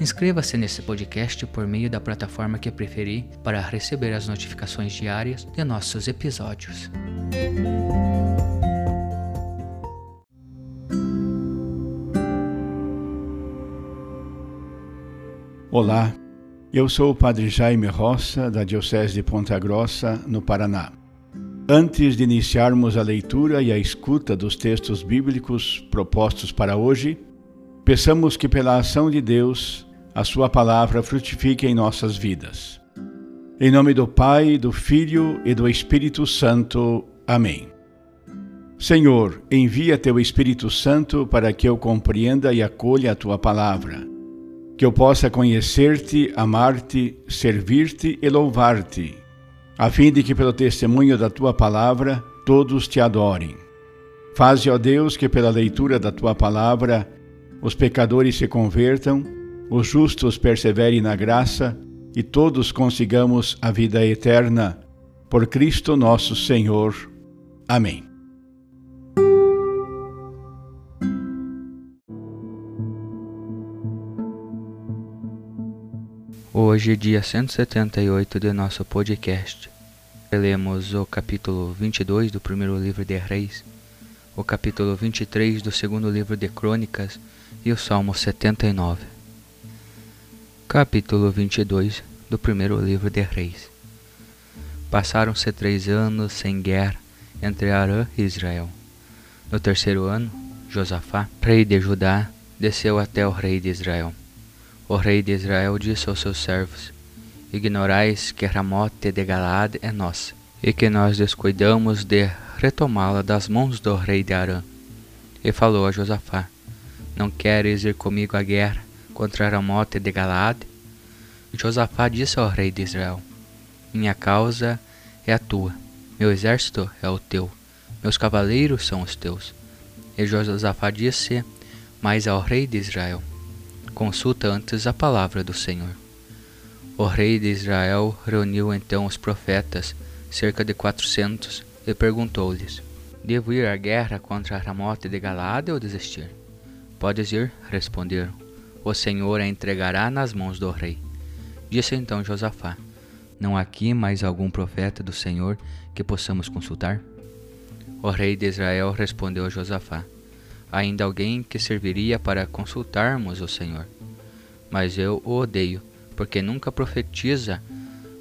Inscreva-se nesse podcast por meio da plataforma que preferir para receber as notificações diárias de nossos episódios. Olá, eu sou o Padre Jaime Roça, da Diocese de Ponta Grossa, no Paraná. Antes de iniciarmos a leitura e a escuta dos textos bíblicos propostos para hoje, peçamos que, pela ação de Deus, a Sua palavra frutifique em nossas vidas. Em nome do Pai, do Filho e do Espírito Santo. Amém. Senhor, envia teu Espírito Santo para que eu compreenda e acolha a tua palavra, que eu possa conhecer-te, amar-te, servir-te e louvar-te, a fim de que, pelo testemunho da tua palavra, todos te adorem. Faze, ó Deus, que pela leitura da tua palavra os pecadores se convertam os justos perseverem na graça e todos consigamos a vida eterna. Por Cristo nosso Senhor. Amém. Hoje, dia 178 de nosso podcast, lemos o capítulo 22 do primeiro livro de Reis, o capítulo 23 do segundo livro de Crônicas e o Salmo 79 capítulo 22 do primeiro livro de Reis. Passaram-se três anos sem guerra entre Arã e Israel. No terceiro ano, Josafá, rei de Judá, desceu até o rei de Israel. O rei de Israel disse aos seus servos: Ignorais que Ramote de Galaad é nossa, e que nós descuidamos de retomá-la das mãos do rei de Arã. E falou a Josafá: Não queres ir comigo à guerra? Contra Ramote de Galaad, Josafá disse ao rei de Israel: Minha causa é a tua, meu exército é o teu, meus cavaleiros são os teus. E Josafá disse mais ao rei de Israel: Consulta antes a palavra do Senhor. O rei de Israel reuniu então os profetas, cerca de quatrocentos, e perguntou-lhes: Devo ir à guerra contra Ramote de Galaad ou desistir? Podes ir, responderam o Senhor a entregará nas mãos do rei. Disse então Josafá: Não há aqui mais algum profeta do Senhor que possamos consultar? O rei de Israel respondeu a Josafá: Ainda alguém que serviria para consultarmos o Senhor. Mas eu o odeio, porque nunca profetiza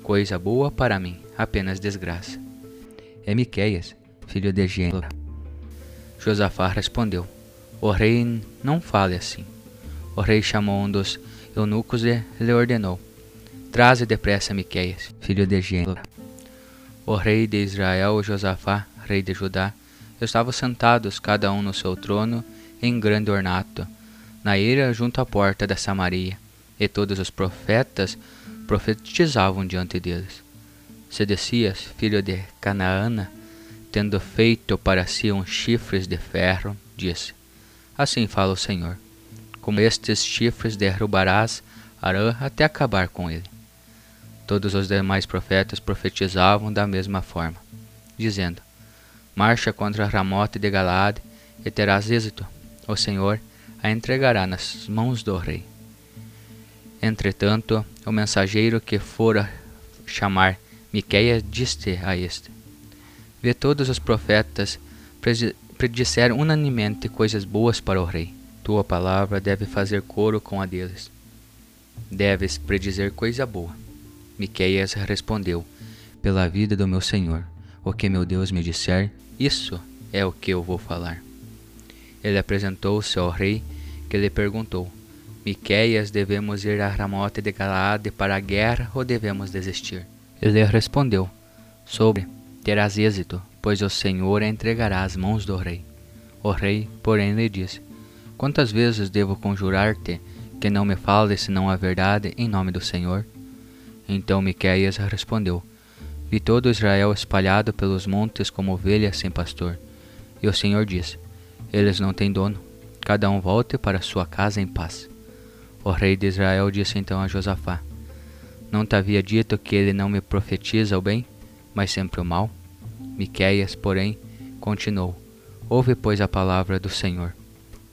coisa boa para mim, apenas desgraça. É Miqueias, filho de Gênero. Josafá respondeu: O rei não fale assim. O rei chamou um dos eunucos e lhe ordenou: Traze depressa Miqueias, filho de Gênero. O rei de Israel Josafá, rei de Judá, estavam sentados cada um no seu trono em grande ornato, na ira junto à porta da Samaria, e todos os profetas profetizavam diante deles. Sedecias, filho de Canaana, tendo feito para si uns chifres de ferro, disse: Assim fala o Senhor como estes chifres derrubarás Arã até acabar com ele. Todos os demais profetas profetizavam da mesma forma, dizendo: Marcha contra Ramote de Galaad e terás êxito. O Senhor a entregará nas mãos do rei. Entretanto, o mensageiro que fora chamar Miqueias disse a este: Vê todos os profetas predisseram unanimemente coisas boas para o rei tua palavra deve fazer coro com a deles. Deves predizer coisa boa. Miqueias respondeu: Pela vida do meu senhor, O que meu Deus me disser, isso é o que eu vou falar. Ele apresentou-se ao rei, que lhe perguntou: Miqueias, devemos ir a Ramote de Galaade para a guerra ou devemos desistir? Ele respondeu: Sobre, terás êxito, pois o Senhor a entregará às mãos do rei. O rei, porém, lhe disse: Quantas vezes devo conjurar-te que não me fales senão a verdade em nome do Senhor? Então Miqueias respondeu: Vi todo Israel espalhado pelos montes como ovelhas sem pastor. E o Senhor disse: Eles não têm dono, cada um volte para sua casa em paz. O rei de Israel disse então a Josafá: Não te havia dito que ele não me profetiza o bem, mas sempre o mal? Miqueias, porém, continuou: Ouve, pois, a palavra do Senhor.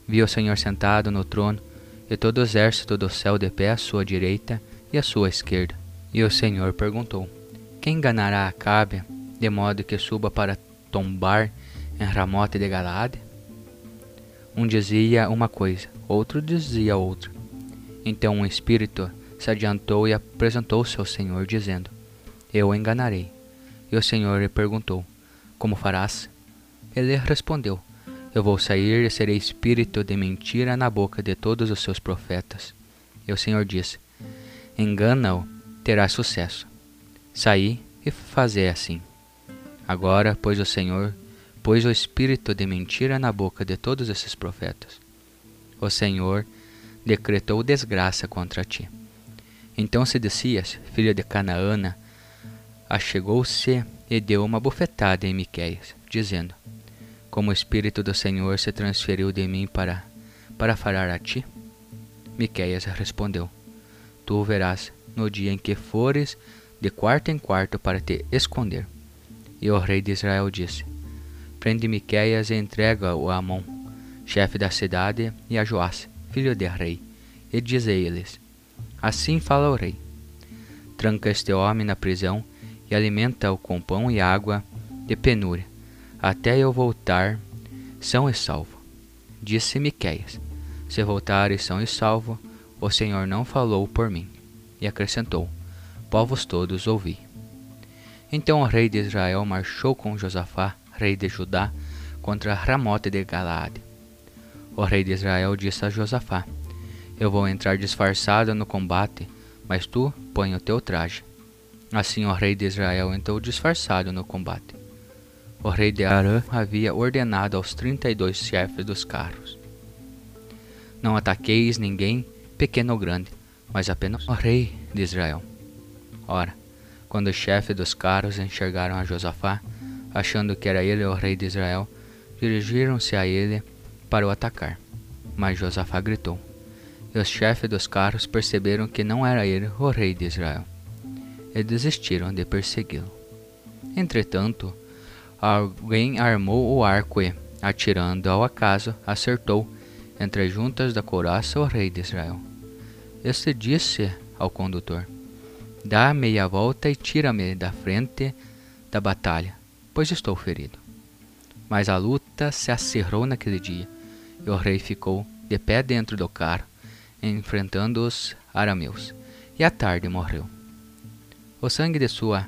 Vi o Senhor sentado no trono, e todo o exército do céu de pé à sua direita e à sua esquerda. E o Senhor perguntou: Quem enganará Acabe, de modo que suba para tombar em Ramote de Galade? Um dizia uma coisa, outro dizia outra. Então um espírito se adiantou e apresentou-se ao Senhor, dizendo: Eu o enganarei. E o Senhor lhe perguntou: Como farás? Ele respondeu: Eu vou sair e serei espírito de mentira na boca de todos os seus profetas. E o Senhor disse: Engana-o, terá sucesso. Saí e fazei assim. Agora, pois o Senhor pôs o espírito de mentira na boca de todos esses profetas. O Senhor decretou desgraça contra ti. Então Sedecias, filho de Canaana, achegou-se e deu uma bofetada em Miqueias, dizendo: como o Espírito do Senhor se transferiu de mim para, para falar a ti? Miqueias respondeu: Tu o verás no dia em que fores de quarto em quarto para te esconder. E o rei de Israel disse: Prende Miqueias e entrega-o a Amon, chefe da cidade, e a Joás, filho de rei, e diz a eles: Assim fala o rei: Tranca este homem na prisão e alimenta-o com pão e água de penúria até eu voltar são e salvo. Disse Miqueias: Se voltares são e salvo, o Senhor não falou por mim. E acrescentou: Povos todos ouvi. Então o rei de Israel marchou com Josafá, rei de Judá, contra Ramote de Galaade. O rei de Israel disse a Josafá: Eu vou entrar disfarçado no combate, mas tu põe o teu traje. Assim o rei de Israel entrou disfarçado no combate o rei de Arã havia ordenado aos trinta e dois chefes dos carros: Não ataqueis ninguém, pequeno ou grande, mas apenas o rei de Israel. Ora, quando os chefes dos carros enxergaram a Josafá, achando que era ele o rei de Israel, dirigiram-se a ele para o atacar. Mas Josafá gritou. E os chefes dos carros perceberam que não era ele o rei de Israel, e desistiram de persegui-lo. Entretanto, Alguém armou o arco e, atirando ao acaso, acertou entre as juntas da couraça o rei de Israel. Este disse ao condutor: Dá meia volta e tira-me da frente da batalha, pois estou ferido. Mas a luta se acirrou naquele dia, e o rei ficou de pé dentro do carro, enfrentando os arameus, e à tarde morreu. O sangue de sua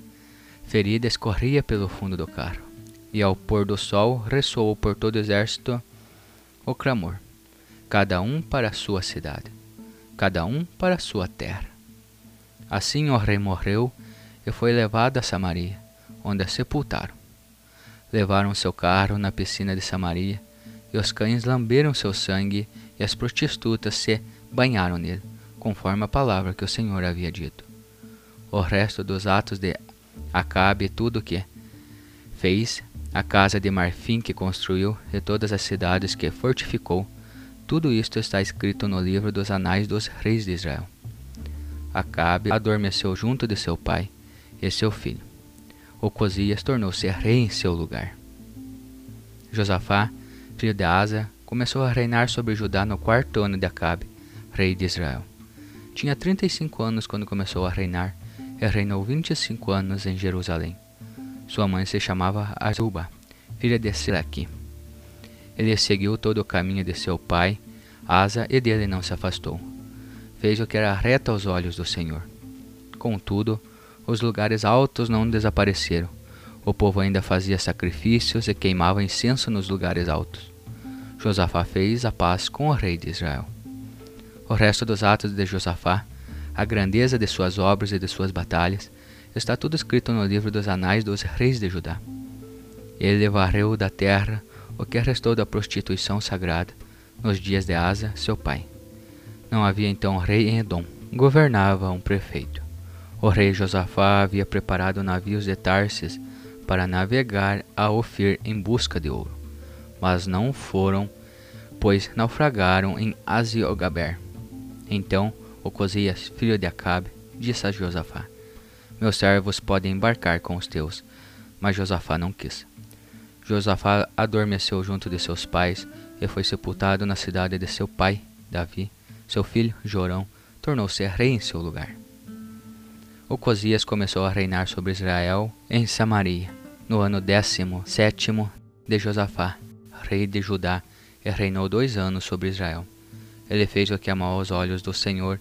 ferida escorria pelo fundo do carro e ao pôr do sol ressoou por todo o exército o clamor, cada um para a sua cidade, cada um para a sua terra. Assim o rei morreu e foi levado a Samaria, onde a sepultaram. Levaram seu carro na piscina de Samaria, e os cães lamberam seu sangue, e as prostitutas se banharam nele, conforme a palavra que o Senhor havia dito. O resto dos atos de Acabe tudo o que fez a casa de marfim que construiu e todas as cidades que fortificou, tudo isto está escrito no livro dos anais dos reis de Israel. Acabe adormeceu junto de seu pai e seu filho. Ocosias tornou-se rei em seu lugar. Josafá, filho de Asa, começou a reinar sobre Judá no quarto ano de Acabe, rei de Israel. Tinha 35 anos quando começou a reinar e reinou 25 anos em Jerusalém. Sua mãe se chamava Azuba, filha de Silaqui. Ele seguiu todo o caminho de seu pai, Asa, e dele não se afastou. Fez o que era reto aos olhos do Senhor. Contudo, os lugares altos não desapareceram, O povo ainda fazia sacrifícios e queimava incenso nos lugares altos. Josafá fez a paz com o rei de Israel. O resto dos atos de Josafá, a grandeza de suas obras e de suas batalhas, está tudo escrito no livro dos anais dos reis de Judá. Ele varreu da terra o que restou da prostituição sagrada nos dias de Asa, seu pai. Não havia então rei em Edom, governava um prefeito. O rei Josafá havia preparado navios de Tarsis para navegar a Ofir em busca de ouro, mas não foram, pois naufragaram em Aziogaber. Então Ocosias, filho de Acabe, disse a Josafá: Meus servos podem embarcar com os teus. Mas Josafá não quis. Josafá adormeceu junto de seus pais e foi sepultado na cidade de seu pai, Davi. Seu filho, Jorão, tornou-se rei em seu lugar. Ocosias começou a reinar sobre Israel em Samaria, no ano décimo sétimo de Josafá, rei de Judá, e reinou dois anos sobre Israel. Ele fez o que amou aos olhos do Senhor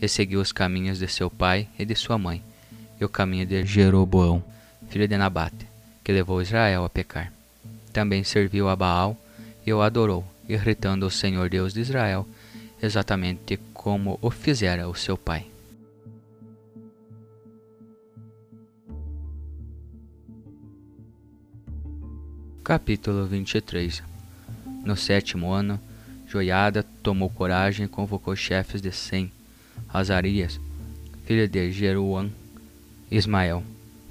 e seguiu os caminhos de seu pai e de sua mãe, e o caminho de Jeroboão, filho de Nabate, que levou Israel a pecar. Também serviu a Baal e o adorou, irritando o Senhor Deus de Israel, exatamente como o fizera o seu pai. Capítulo 23 No sétimo ano, Joiada tomou coragem e convocou chefes de Sem, Azarias, filho de Jeruão, Ismael,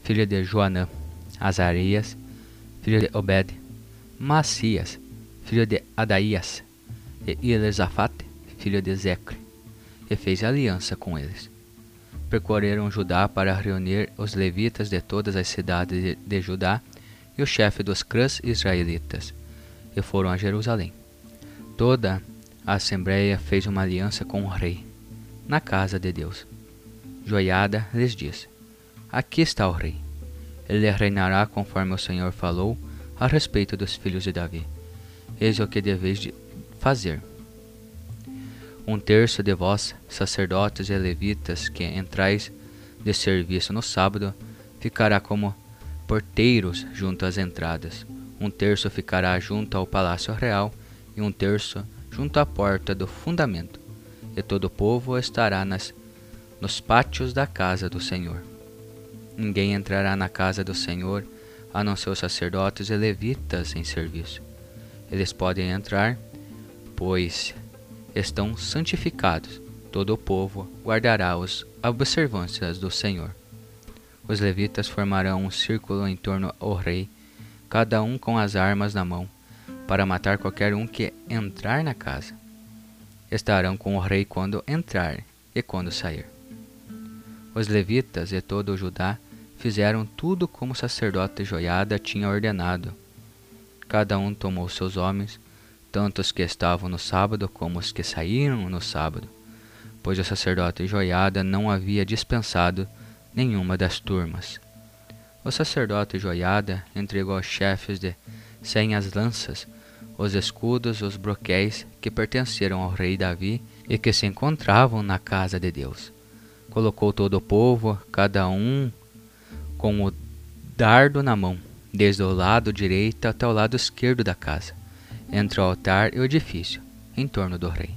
filho de Joanã, Azarias, filho de Obed, Macias, filho de Adaías, e Elizafate, filho de Zecre, e fez aliança com eles. Percorreram Judá para reunir os levitas de todas as cidades de, de Judá e o chefe dos clãs israelitas, e foram a Jerusalém. Toda a assembleia fez uma aliança com o rei, na casa de Deus. Joiada lhes disse: Aqui está o rei. Ele reinará conforme o Senhor falou a respeito dos filhos de Davi. Eis o que deveis de fazer. Um terço de vós, sacerdotes e levitas, que entrais de serviço no sábado, ficará como porteiros junto às entradas. Um terço ficará junto ao palácio real e um terço junto à porta do fundamento. E todo o povo estará nas, nos pátios da casa do Senhor. Ninguém entrará na casa do Senhor, a não ser os sacerdotes e levitas em serviço. Eles podem entrar, pois estão santificados. Todo o povo guardará as observâncias do Senhor. Os levitas formarão um círculo em torno ao rei, cada um com as armas na mão, para matar qualquer um que entrar na casa. Estarão com o rei quando entrar e quando sair. Os levitas e todo o Judá fizeram tudo como o sacerdote Joiada tinha ordenado. Cada um tomou seus homens, tanto os que estavam no sábado como os que saíram no sábado, pois o sacerdote Joiada não havia dispensado nenhuma das turmas. O sacerdote Joiada entregou aos chefes de cem as lanças, os escudos, os broquéis que pertenceram ao rei Davi e que se encontravam na casa de Deus. Colocou todo o povo, cada um com o dardo na mão, desde o lado direito até o lado esquerdo da casa, entre o altar e o edifício, em torno do rei.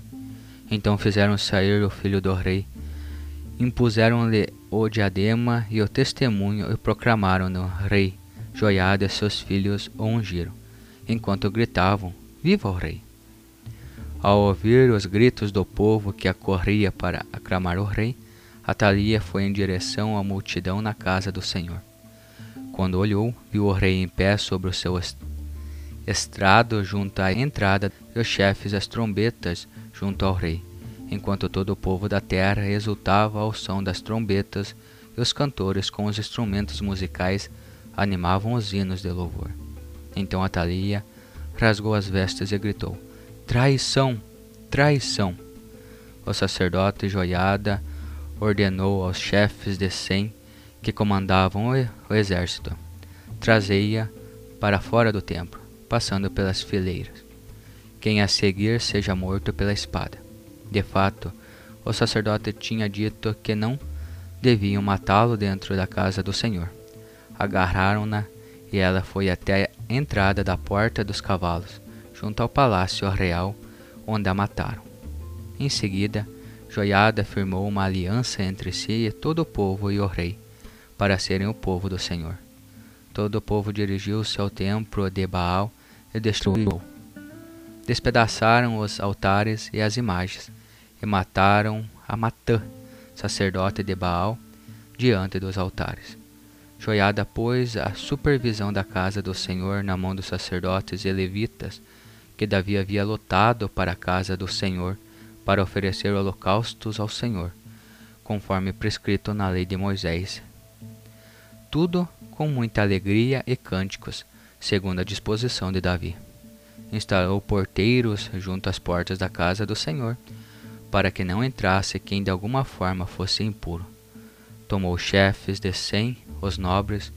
Então fizeram sair o filho do rei, impuseram-lhe o diadema e o testemunho e proclamaram-no rei. Joiada seus filhos o ungiram, enquanto gritavam: Viva o rei! Ao ouvir os gritos do povo que acorria para aclamar o rei, Atalia foi em direção à multidão na casa do Senhor. Quando olhou, viu o rei em pé sobre o seu estrado junto à entrada e os chefes as trombetas junto ao rei enquanto todo o povo da terra exultava ao som das trombetas e os cantores com os instrumentos musicais animavam os hinos de louvor. Então Atalia rasgou as vestes e gritou: Traição! Traição! O sacerdote Joiada ordenou aos chefes de Sem que comandavam o exército: Trazei-a para fora do templo, passando pelas fileiras. Quem a seguir seja morto pela espada. De fato, o sacerdote tinha dito que não deviam matá-lo dentro da casa do Senhor. Agarraram-na e ela foi até a entrada da Porta dos Cavalos, junto ao palácio real, onde a mataram. Em seguida, Joiada firmou uma aliança entre si e todo o povo e o rei, para serem o povo do Senhor. Todo o povo dirigiu-se ao templo de Baal e destruiu. Despedaçaram os altares e as imagens, e mataram a Matã, sacerdote de Baal, diante dos altares. Joiada pôs a supervisão da casa do Senhor na mão dos sacerdotes e levitas, que Davi havia lotado para a casa do Senhor, para oferecer holocaustos ao Senhor, conforme prescrito na lei de Moisés. Tudo com muita alegria e cânticos, segundo a disposição de Davi. Instalou porteiros junto às portas da casa do Senhor, para que não entrasse quem de alguma forma fosse impuro. Tomou chefes de cem, os nobres,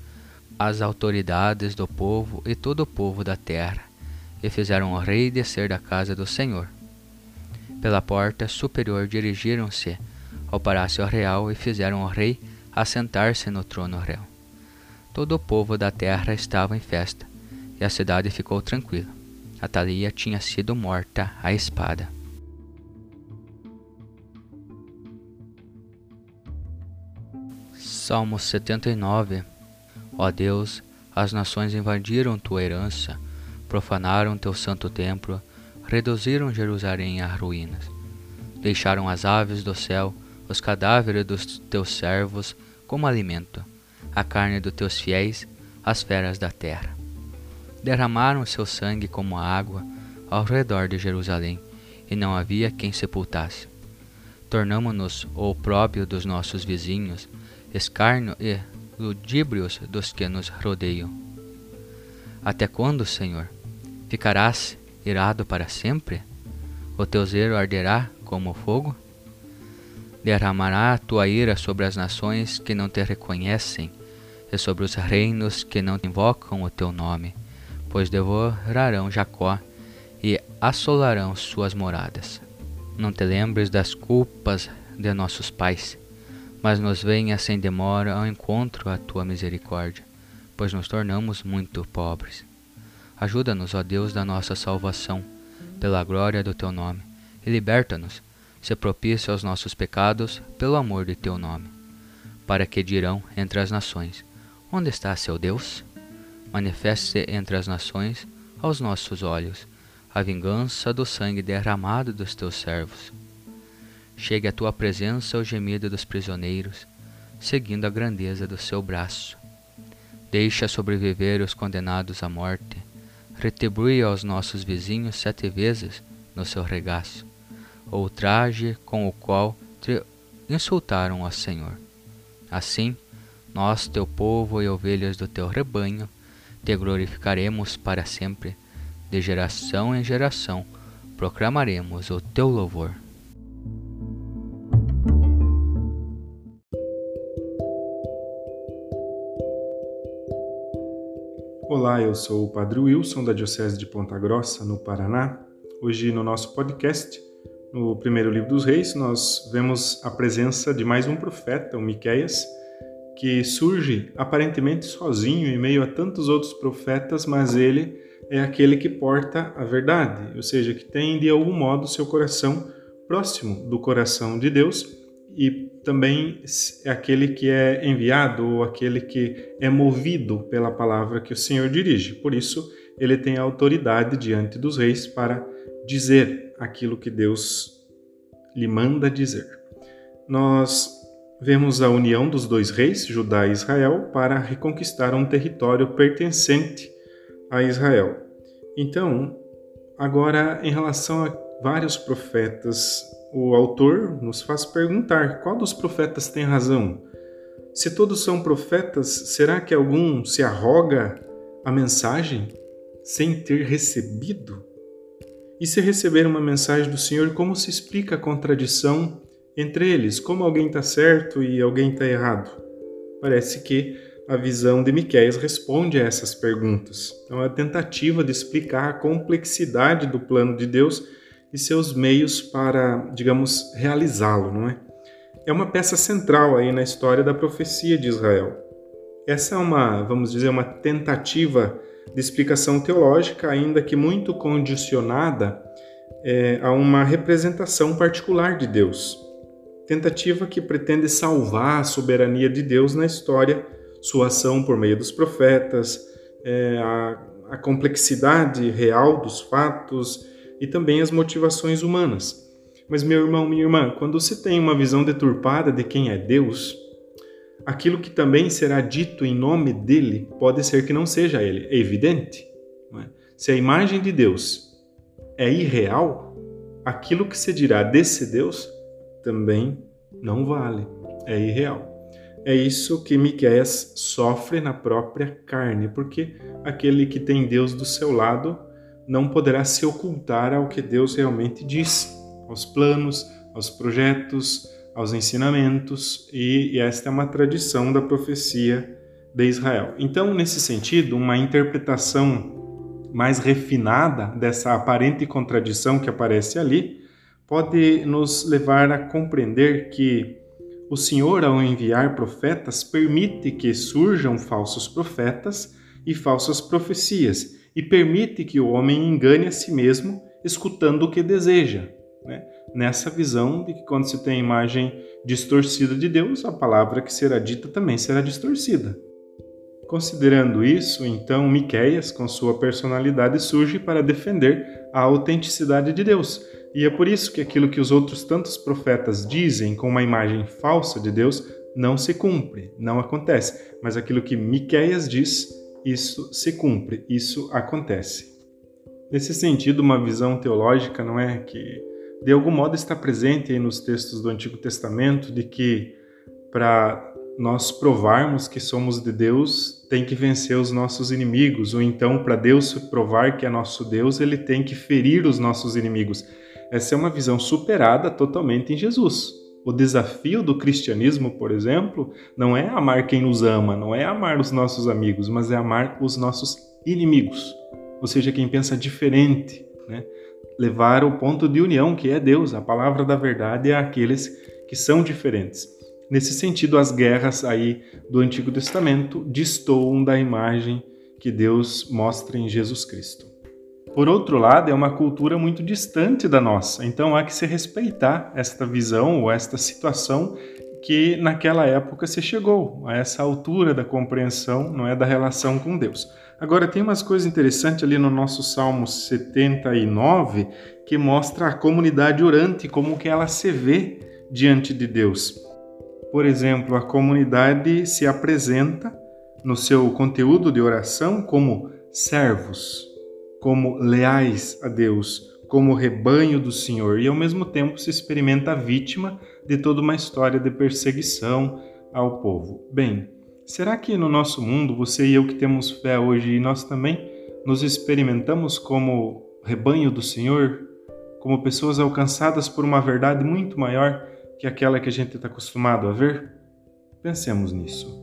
as autoridades do povo e todo o povo da terra, e fizeram o rei descer da casa do Senhor pela porta superior dirigiram-se ao palácio real e fizeram o rei assentar-se no trono real. Todo o povo da terra estava em festa, e a cidade ficou tranquila. Atalia tinha sido morta à espada. Salmo 79 Ó Deus, as nações invadiram tua herança, profanaram teu santo templo, reduziram Jerusalém a ruínas. Deixaram as aves do céu, os cadáveres dos teus servos, como alimento, a carne dos teus fiéis, as feras da terra. Derramaram seu sangue como água ao redor de Jerusalém, e não havia quem sepultasse. Tornamo-nos o opróbio dos nossos vizinhos, escárnio e ludíbrios dos que nos rodeiam. Até quando, Senhor, ficarás irado para sempre? O teu zelo arderá como fogo? Derramará a tua ira sobre as nações que não te reconhecem e sobre os reinos que não invocam o teu nome, pois devorarão Jacó e assolarão suas moradas. Não te lembres das culpas de nossos pais, mas nos venha sem demora ao encontro a tua misericórdia, pois nos tornamos muito pobres. Ajuda-nos, ó Deus da nossa salvação, pela glória do teu nome, e liberta-nos, se propício aos nossos pecados, pelo amor de teu nome. Para que dirão entre as nações: Onde está seu Deus? Manifeste-se entre as nações, aos nossos olhos, a vingança do sangue derramado dos teus servos. Chegue à tua presença o gemido dos prisioneiros, seguindo a grandeza do seu braço. Deixa sobreviver os condenados à morte retribui aos nossos vizinhos sete vezes no seu regaço, o traje com o qual te insultaram ao Senhor. Assim, nós, teu povo e ovelhas do teu rebanho, te glorificaremos para sempre, de geração em geração, proclamaremos o teu louvor. Olá, eu sou o Padre Wilson da Diocese de Ponta Grossa, no Paraná. Hoje, no nosso podcast, no primeiro livro dos Reis, nós vemos a presença de mais um profeta, o Miqueias, que surge aparentemente sozinho em meio a tantos outros profetas, mas ele é aquele que porta a verdade, ou seja, que tem de algum modo seu coração próximo do coração de Deus e também é aquele que é enviado ou aquele que é movido pela palavra que o Senhor dirige. Por isso, ele tem autoridade diante dos reis para dizer aquilo que Deus lhe manda dizer. Nós vemos a união dos dois reis, Judá e Israel, para reconquistar um território pertencente a Israel. Então, agora em relação a vários profetas o autor nos faz perguntar qual dos profetas tem razão. Se todos são profetas, será que algum se arroga a mensagem sem ter recebido? E se receber uma mensagem do Senhor, como se explica a contradição entre eles? Como alguém está certo e alguém está errado? Parece que a visão de Miqueias responde a essas perguntas. É uma tentativa de explicar a complexidade do plano de Deus e seus meios para, digamos, realizá-lo, não é? É uma peça central aí na história da profecia de Israel. Essa é uma, vamos dizer, uma tentativa de explicação teológica, ainda que muito condicionada é, a uma representação particular de Deus. Tentativa que pretende salvar a soberania de Deus na história, sua ação por meio dos profetas, é, a, a complexidade real dos fatos e também as motivações humanas. Mas, meu irmão, minha irmã, quando você tem uma visão deturpada de quem é Deus, aquilo que também será dito em nome dele pode ser que não seja ele. É evidente. É? Se a imagem de Deus é irreal, aquilo que se dirá desse Deus também não vale. É irreal. É isso que Miqueias sofre na própria carne, porque aquele que tem Deus do seu lado não poderá se ocultar ao que Deus realmente diz, aos planos, aos projetos, aos ensinamentos, e, esta é uma tradição da profecia de Israel. Então, nesse sentido, uma interpretação mais refinada dessa aparente contradição que aparece ali pode nos levar a compreender que o Senhor, ao enviar profetas, permite que surjam falsos profetas e falsas profecias, e permite que o homem engane a si mesmo escutando o que deseja. Né? Nessa visão de que quando se tem a imagem distorcida de Deus, a palavra que será dita também será distorcida. Considerando isso, então Miqueias, com sua personalidade, surge para defender a autenticidade de Deus. E é por isso que aquilo que os outros tantos profetas dizem com uma imagem falsa de Deus não se cumpre, não acontece. Mas aquilo que Miqueias diz, isso se cumpre, isso acontece. Nesse sentido, uma visão teológica não é que de algum modo está presente nos textos do Antigo Testamento de que para nós provarmos que somos de Deus, tem que vencer os nossos inimigos, ou então para Deus provar que é nosso Deus, ele tem que ferir os nossos inimigos. Essa é uma visão superada totalmente em Jesus. O desafio do cristianismo, por exemplo, não é amar quem nos ama, não é amar os nossos amigos, mas é amar os nossos inimigos, ou seja, quem pensa diferente, né? levar o ponto de união, que é Deus, a palavra da verdade é aqueles que são diferentes. Nesse sentido, as guerras aí do Antigo Testamento destoam da imagem que Deus mostra em Jesus Cristo. Por outro lado, é uma cultura muito distante da nossa, então há que se respeitar esta visão ou esta situação que naquela época se chegou a essa altura da compreensão, não é da relação com Deus. Agora tem umas coisas interessantes ali no nosso Salmo 79 que mostra a comunidade orante como que ela se vê diante de Deus. Por exemplo, a comunidade se apresenta no seu conteúdo de oração como servos, como leais a Deus, como rebanho do Senhor, e ao mesmo tempo se experimenta vítima de toda uma história de perseguição ao povo. Bem, será que no nosso mundo, você e eu que temos fé hoje, e nós também nos experimentamos como rebanho do Senhor, como pessoas alcançadas por uma verdade muito maior que aquela que a gente está acostumado a ver? Pensemos nisso.